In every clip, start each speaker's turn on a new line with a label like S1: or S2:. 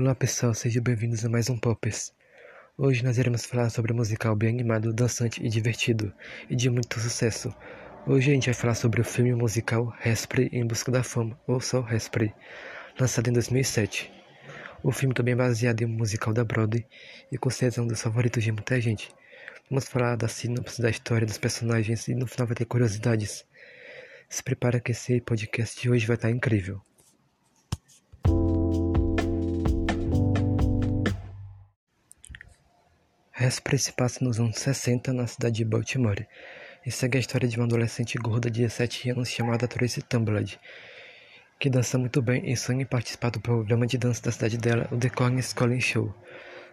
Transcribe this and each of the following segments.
S1: Olá pessoal, sejam bem-vindos a mais um Poppers. Hoje nós iremos falar sobre um musical bem animado, dançante e divertido, e de muito sucesso. Hoje a gente vai falar sobre o filme musical Hairspray em Busca da Fama, ou só Hairspray, lançado em 2007. O filme também é baseado em um musical da Broadway e com certeza é um dos favoritos de muita gente. Vamos falar da sinopse da história dos personagens e no final vai ter curiosidades. Se prepara que esse podcast de hoje vai estar incrível. Hairspray se passa nos anos 60 na cidade de Baltimore e segue a história de uma adolescente gorda de 17 anos chamada Tracy Tumbled, que dança muito bem e sonha em participar do programa de dança da cidade dela, o The Corn School Show.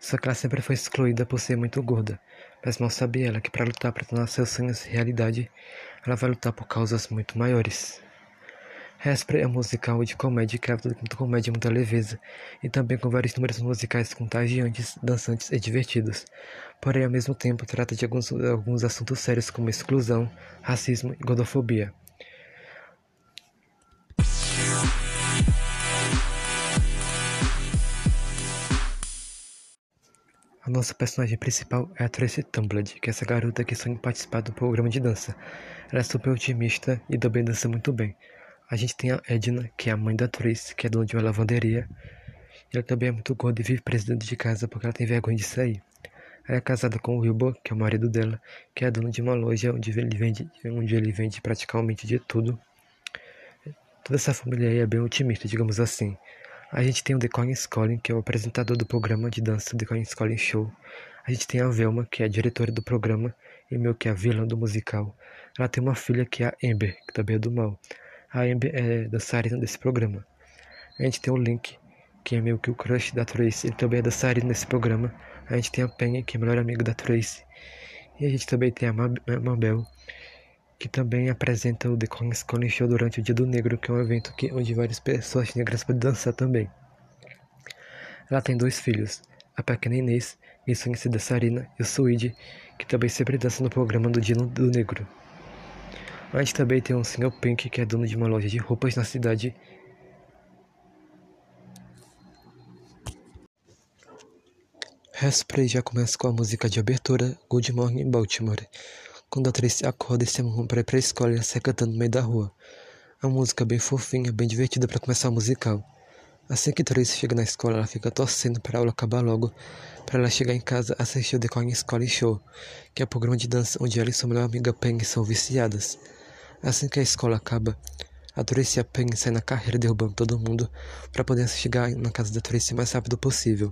S1: Só que ela sempre foi excluída por ser muito gorda, mas mal sabia ela que para lutar para tornar seus sonhos realidade, ela vai lutar por causas muito maiores. Hairspray é um musical de comédia trata com comédia muita leveza e também com vários números musicais contagiantes, dançantes e divertidos. Porém, ao mesmo tempo, trata de alguns, alguns assuntos sérios como exclusão, racismo e gordofobia. A nossa personagem principal é a Tracy Tumbled, que é essa garota que sonha participar do programa de dança. Ela é super otimista e também dança muito bem. A gente tem a Edna, que é a mãe da Tracy, que é dona de uma lavanderia. Ela também é muito gorda e vive presa dentro de casa porque ela tem vergonha de sair. Ela é casada com o Wilbur, que é o marido dela, que é dono de uma loja onde ele vende, onde ele vende praticamente de tudo. Toda essa família aí é bem otimista, digamos assim. A gente tem o The Scully, que é o apresentador do programa de dança The Scully Show. A gente tem a Velma, que é a diretora do programa e meio que a vilã do musical. Ela tem uma filha que é a Amber, que também é do mal a é dançarina desse programa. A gente tem o Link, que é meio que o crush da Tracy, ele também é dançarino nesse programa. A gente tem a Penny, que é melhor amiga da Tracy. E a gente também tem a Mabel, que também apresenta o The Calling Show durante o Dia do Negro, que é um evento que, onde várias pessoas negras podem dançar também. Ela tem dois filhos, a pequena Inês, que sonha ser dançarina, e o Suide, que também sempre dança no programa do Dia do Negro. A gente também tem um Single Pink que é dono de uma loja de roupas na cidade. Hairspray já começa com a música de abertura Good Morning Baltimore, quando a Tracy acorda e se arruma para ir para a escola e sai cantando no meio da rua. É uma música bem fofinha, bem divertida para começar o musical. Assim que Tracy chega na escola, ela fica torcendo para a aula acabar logo, para ela chegar em casa assistir o The Corn School Show, que é o programa de dança onde ela e sua melhor amiga Peng são viciadas. Assim que a escola acaba, a Tracy e a Penny saem na carreira derrubando todo mundo para poder chegar na casa da Tracy o mais rápido possível.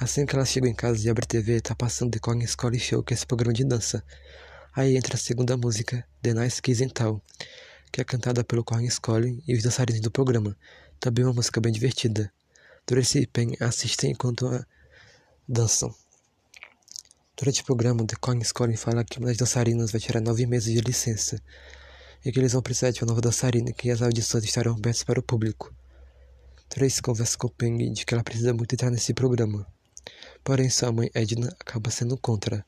S1: Assim que elas chegam em casa e abrem a TV, tá passando The Corn School Show, que é esse programa de dança. Aí entra a segunda música, The Nice Kiss and Tal, que é cantada pelo Corn School e os dançarinos do programa. Também uma música bem divertida. Tracy e Penny assistem enquanto dançam. Durante o programa, The Coin Scoring fala que uma das dançarinas vai tirar nove meses de licença e que eles vão precisar de uma nova dançarina e que as audições estarão abertas para o público. Trace conversa com Peng de que ela precisa muito entrar nesse programa. Porém, sua mãe Edna acaba sendo contra.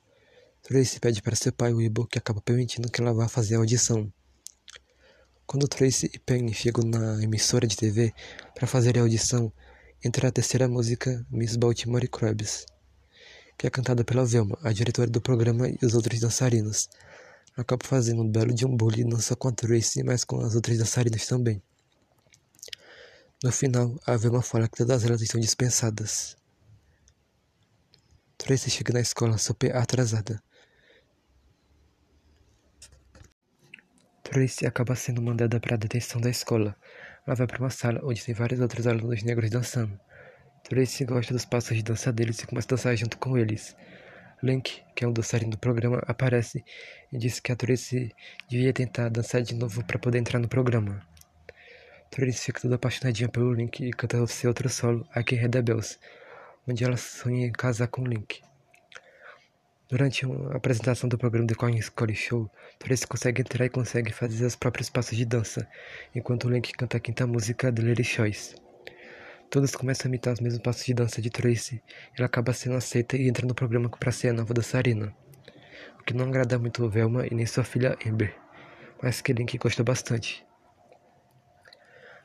S1: Tracy pede para seu pai Weibo que acaba permitindo que ela vá fazer a audição. Quando Tracy e Penny chegam na emissora de TV para fazer a audição, entra a terceira música Miss Baltimore Crabs que é cantada pela Velma, a diretora do programa e os outros dançarinos. Acaba fazendo um belo bullying não só com a Tracy, mas com as outras dançarinas também. No final, a Velma fala que todas elas estão dispensadas. Tracy chega na escola super atrasada. Tracy acaba sendo mandada para a detenção da escola. Ela vai para uma sala onde tem vários outros alunos negros dançando. Tracy gosta dos passos de dança deles e começa a dançar junto com eles. Link, que é um dançarino do programa, aparece e diz que a Tracy devia tentar dançar de novo para poder entrar no programa. Tracy fica toda apaixonadinha pelo Link e canta seu outro solo, I Can Hear the Bells, onde ela sonha em casar com Link. Durante a apresentação do programa The Coin School Show, Tracy consegue entrar e consegue fazer os próprios passos de dança, enquanto Link canta a quinta música The Lady Choice. Todos começam a imitar os mesmos passos de dança de Tracy. Ela acaba sendo aceita e entra no programa para ser a nova dançarina. O que não agrada muito Velma e nem sua filha Amber, mas que Link gosta bastante.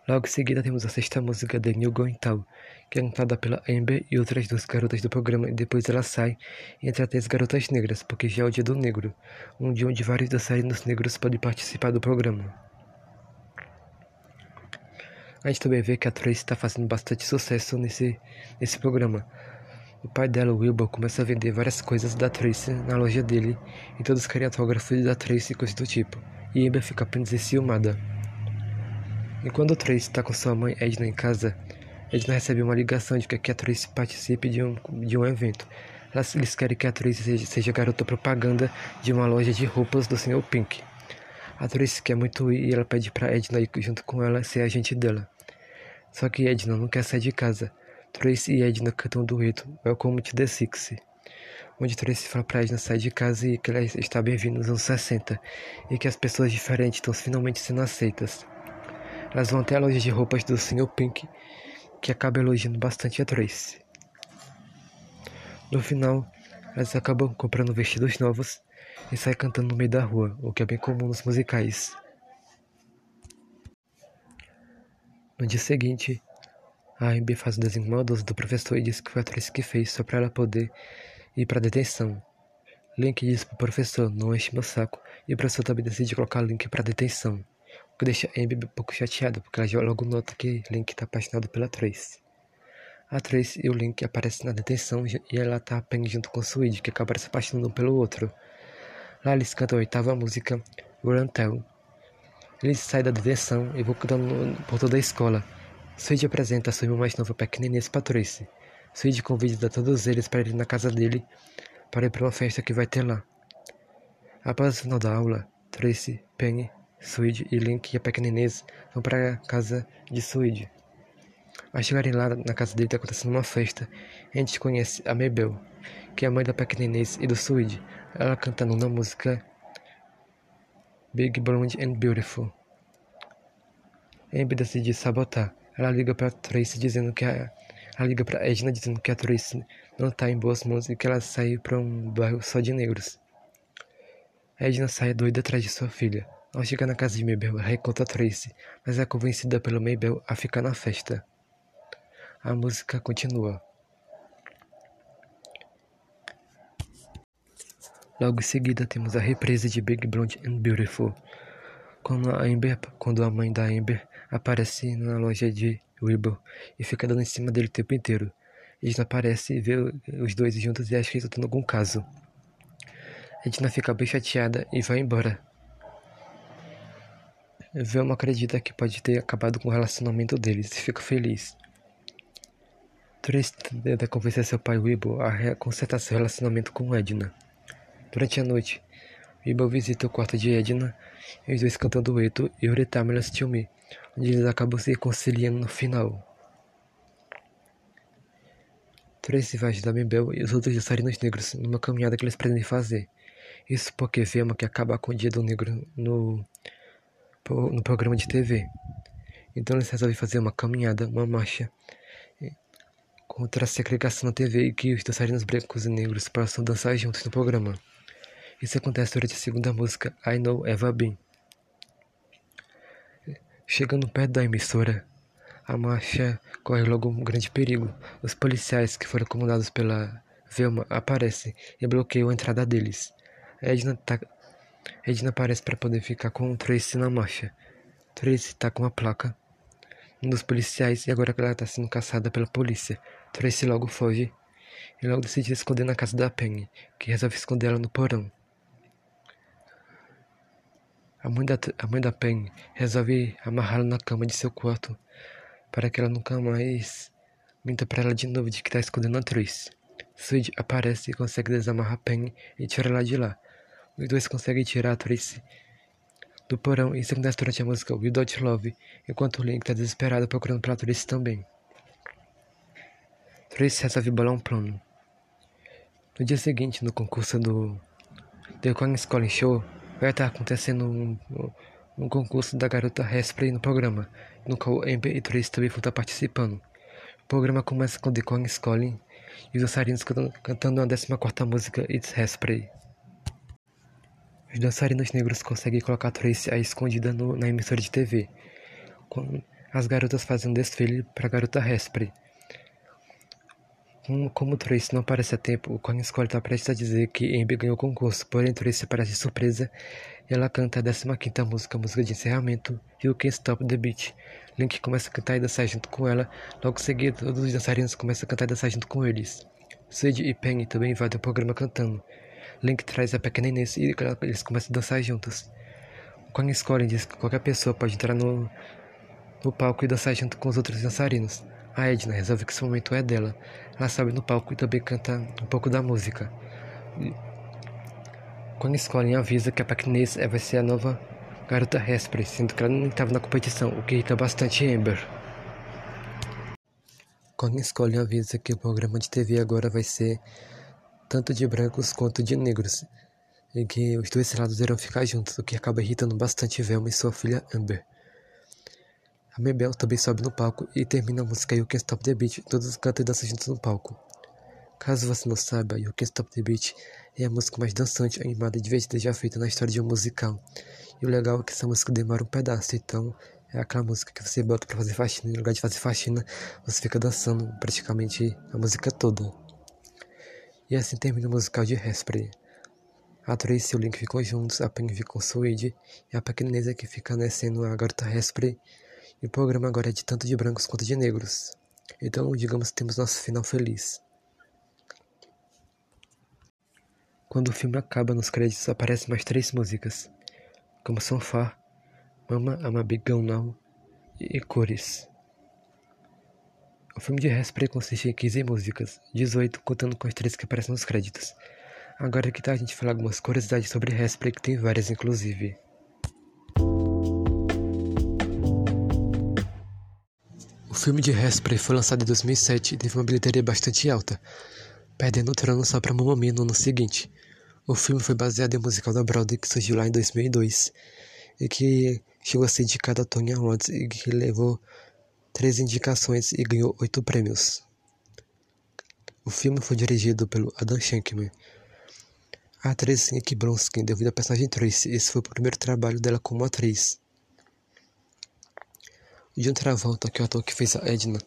S1: Logo em seguida temos a sexta música de New Going Town, que é cantada pela Amber e outras duas garotas do programa, e depois ela sai entre as três garotas negras, porque já é o dia do negro, um dia onde vários dançarinos negros podem participar do programa. A gente também vê que a Tracy está fazendo bastante sucesso nesse, nesse programa. O pai dela, Wilbur, começa a vender várias coisas da Tracy na loja dele, e todos querem autógrafos da Tracy e coisas do tipo, e Amber fica apenas enciumada. E quando Tracy está com sua mãe Edna em casa, Edna recebe uma ligação de que a Tracy participe de um, de um evento. Eles querem que a Tracy seja, seja garota propaganda de uma loja de roupas do Sr. Pink. A Tracy quer muito ir e ela pede para Edna ir junto com ela ser agente dela. Só que Edna não quer sair de casa. Tracy e Edna cantam um dueto Welcome to the Six, onde Tracy fala para Edna sair de casa e que ela está bem-vinda nos anos 60 e que as pessoas diferentes estão finalmente sendo aceitas. Elas vão até a loja de roupas do Sr. Pink, que acaba elogiando bastante a Tracy. No final, elas acabam comprando vestidos novos e saem cantando no meio da rua, o que é bem comum nos musicais. No dia seguinte, a Amber faz desenho maldoso do professor e diz que foi a Tracy que fez só para ela poder ir para detenção. Link diz pro professor, não enche meu saco, e o professor também decide colocar Link para detenção que deixa Amber um pouco chateada, porque ela já logo nota que Link está apaixonado pela Trace. A Trace e o Link aparecem na detenção e ela tá apenas junto com o Swede, que acaba se apaixonando um pelo outro. Lá eles cantam a oitava música, Run Tell. Eles saem da detenção e cantando por toda a escola. Swede apresenta sua irmã mais nova pequena Inês para Trace. Swede convida todos eles para ir na casa dele para ir para uma festa que vai ter lá. Após o final da aula, Tracy, Penny Suide e Link e a pequena Inês vão para a casa de Suide. Ao chegarem lá na casa dele está acontecendo uma festa. A gente conhece a Mabel, que é a mãe da pequena Inês e do Suide. Ela cantando na música Big Blonde and Beautiful. Amber decide sabotar. Ela liga para Tracy dizendo que a ela liga para Edna dizendo que a Tracy não está em boas mãos e que ela saiu para um bairro só de negros. Edna sai doida atrás de sua filha. Ao chegar na casa de Mabel, ela encontra Tracy, mas é convencida pelo Mabel a ficar na festa. A música continua. Logo em seguida temos a represa de Big Blonde and Beautiful, quando a, Amber, quando a mãe da Amber aparece na loja de Wilbur e fica dando em cima dele o tempo inteiro. Edna aparece e vê os dois juntos e acha que estão tendo algum caso. Edna fica bem chateada e vai embora. Velma acredita que pode ter acabado com o relacionamento deles e fica feliz. Trace tenta convencer seu pai Weeble a consertar seu relacionamento com Edna. Durante a noite, Weeble visita o quarto de Edna e os dois cantam dueto Every Time You to Me, onde eles acabam se reconciliando no final. Tracy vai ajudar Mabel e os outros dançarinos negros numa caminhada que eles pretendem fazer. Isso porque Velma quer acabar com o dia do negro no no programa de TV. Então eles resolvem fazer uma caminhada, uma marcha contra a segregação na TV e que os dançarinos brancos e negros possam dançar juntos no programa. Isso acontece durante a segunda música, I Know Eva Been. Chegando perto da emissora, a marcha corre logo um grande perigo. Os policiais que foram comandados pela Velma aparecem e bloqueiam a entrada deles. Edna tá Edna aparece para poder ficar com Tracy na marcha. Tracy tá com uma placa um dos policiais e agora ela está sendo caçada pela polícia. Tracy logo foge e logo decide esconder na casa da Penny, que resolve esconder ela no porão. A mãe da, a mãe da Penny resolve amarrá-la na cama de seu quarto para que ela nunca mais minta para ela de novo de que está escondendo a Tracy. Sweet aparece e consegue desamarrar Penny e tirar ela de lá. Os dois conseguem tirar a Tracy do porão e se acontece durante a música Without Love, enquanto o Link está desesperado procurando pela Tracy também. Tracy resolve bolar um plano. No dia seguinte, no concurso do The Queen School Show, vai estar acontecendo um, um concurso da garota Hairspray no programa, no qual Amber e Tracy também vão estar participando. O programa começa com The Queen School e os dançarinos cantando, a 14 música It's Hairspray. Os dançarinos negros conseguem colocar Tracy a escondida no, na emissora de TV. as garotas fazem um desfile para a garota Hairspray. Como, Trace não aparece a tempo, o Colin Scully está prestes a dizer que Amber ganhou o concurso, porém Trace aparece surpresa e ela canta a 15ª música, música de encerramento, You Can't Stop the Beat. Link começa a cantar e dançar junto com ela, logo em seguida todos os dançarinos começam a cantar e dançar junto com eles. Sid e Penny também invadem o programa cantando. Link traz a pequena Inês e eles começam a dançar juntos. O Colin Scully diz que qualquer pessoa pode entrar no, no palco e dançar junto com os outros dançarinos. A Edna resolve que esse momento é dela. Ela sobe no palco e também canta um pouco da música. Quando escolhem avisa que a Paquinês vai ser a nova garota Raspberry, sendo que ela nem estava na competição, o que irrita bastante Amber. Quando escolhem avisa que o programa de TV agora vai ser tanto de brancos quanto de negros, e que os dois lados irão ficar juntos, o que acaba irritando bastante Velma e sua filha Amber. A Mabel também sobe no palco e termina a música You Can't Stop the Beat, todos cantam e dançam juntos no palco. Caso você não saiba, You Can't Stop the Beat é a música mais dançante, animada e divertida já feita na história de um musical. E o legal é que essa música demora um pedaço, então é aquela música que você bota para fazer faxina, e no lugar de fazer faxina, você fica dançando praticamente a música toda. E assim termina o musical de Hairspray. A Tracy e o Link ficam juntos, a Penny fica com o Swede, e a pequeneza que fica nascendo a garota Hairspray e o programa agora é de tanto de brancos quanto de negros. Então, digamos que temos nosso final feliz. Quando o filme acaba, nos créditos aparecem mais três músicas, como Far, Mama I'm a Big Gun Now e Cores. O filme de Hairspray consiste em 15 músicas, 18 contando com as três que aparecem nos créditos. Agora que tá a gente falar algumas curiosidades sobre Hairspray, que tem várias inclusive. O filme de Hairspray foi lançado em 2007 e teve uma bilheteria bastante alta, perdendo o trono só para Mamma no ano seguinte. O filme foi baseado em um musical da Broadway que surgiu lá em 2002 e que chegou a ser indicado a Tony Awards e que levou três indicações e ganhou oito prêmios. O filme foi dirigido pelo Adam Shankman. A atriz Nick Bronskin devido à personagem Tracy, esse foi o primeiro trabalho dela como atriz. John Travolta, que é o ator que fez a Edna,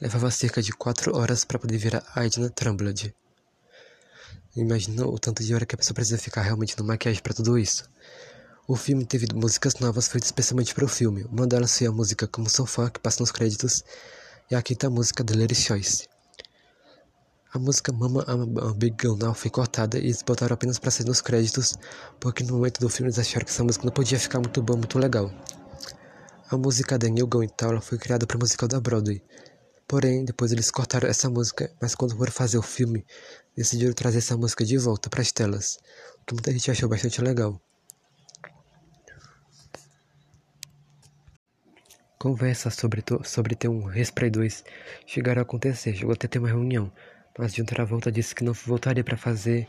S1: levava cerca de 4 horas para poder virar a Edna Trumbled. Imagina o tanto de hora que a pessoa precisa ficar realmente no maquiagem para tudo isso. O filme teve músicas novas feitas especialmente para o filme. Uma delas foi a música Como Sofá, que passa nos créditos, e a quinta música, Lady Choice. A música Mama I'm a Big Girl Now foi cortada e eles botaram apenas para ser nos créditos, porque no momento do filme eles acharam que essa música não podia ficar muito boa, muito legal. A música da New Going Town foi criada para o musical da Broadway. Porém, depois eles cortaram essa música, mas quando foram fazer o filme, decidiram trazer essa música de volta para as telas, o que muita gente achou bastante legal. Conversas sobre, sobre ter um Respray 2 chegaram a acontecer, chegou até ter uma reunião, mas de outra volta disse que não voltaria para fazer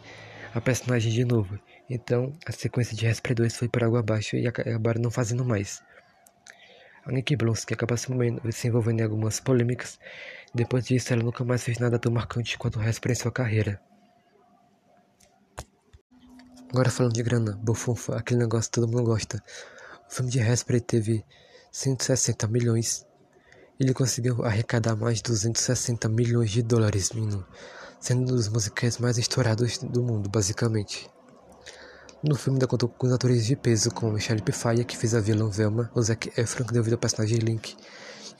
S1: a personagem de novo. Então, a sequência de Respray 2 foi por água abaixo e acabaram não fazendo mais. A Nick Blonsky acaba se, se envolvendo em algumas polêmicas. Depois disso, ela nunca mais fez nada tão marcante quanto o resto em sua carreira. Agora falando de grana, bufunfa, aquele negócio que todo mundo gosta. O filme de Hairspray teve 160 milhões. Ele conseguiu arrecadar mais de 260 milhões de dólares, menino, sendo um dos musicais mais estourados do mundo, basicamente. No filme ainda contou com atores de peso como Michelle Pfeiffer, que fez a vilã Velma, o Zac Efron, que deu vida ao personagem Link,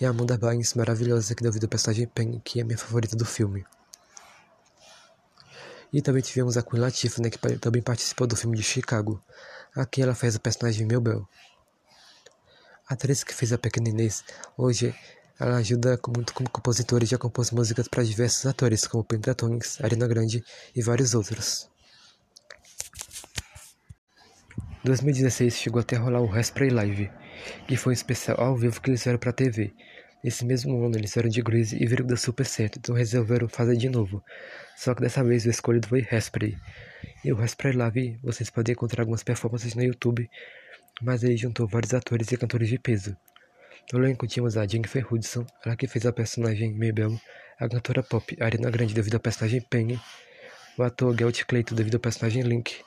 S1: e a Amanda Bynes, maravilhosa, que deu vida ao personagem Pen, que é minha favorita do filme. E também tivemos a Queen Latifah, né, que também participou do filme de Chicago. Aqui ela fez a personagem Mel A atriz que fez a pequena Inês, hoje ela ajuda muito como compositora e já compôs músicas para diversos atores, como Pentatonix, Arena Grande e vários outros. 2016 chegou até a rolar o Hairspray Live, que foi um especial ao vivo que eles fizeram pra TV. Nesse mesmo ano eles fizeram de Grease e viram que deu super certo, então resolveram fazer de novo. Só que dessa vez o escolhido foi Hairspray. E o Hairspray Live vocês podem encontrar algumas performances no YouTube, mas ele juntou vários atores e cantores de peso. No elenco tínhamos a Jennifer Hudson, ela que fez a personagem Mabel, a cantora pop Ariana Grande devido ao personagem Penny, o ator Gelt Clayton devido ao personagem Link,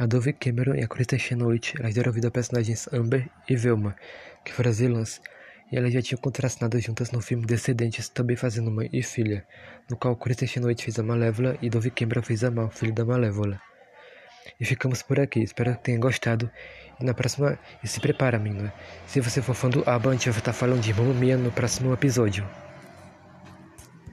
S1: A Dove Cameron e a Kristen Chenoweth elas deram vida a personagens Amber e Velma, que foram as vilãs, e elas já tinham contracenado juntas no filme Descendentes, também fazendo mãe e filha, no qual Kristen Noite fez a Malévola e Dove Cameron fez a Mal, filho da Malévola. E ficamos por aqui, espero que tenham gostado. E na próxima. E se prepara, menina. Se você for fã do ABBA, a gente vai estar falando de Mamma Mia no próximo episódio.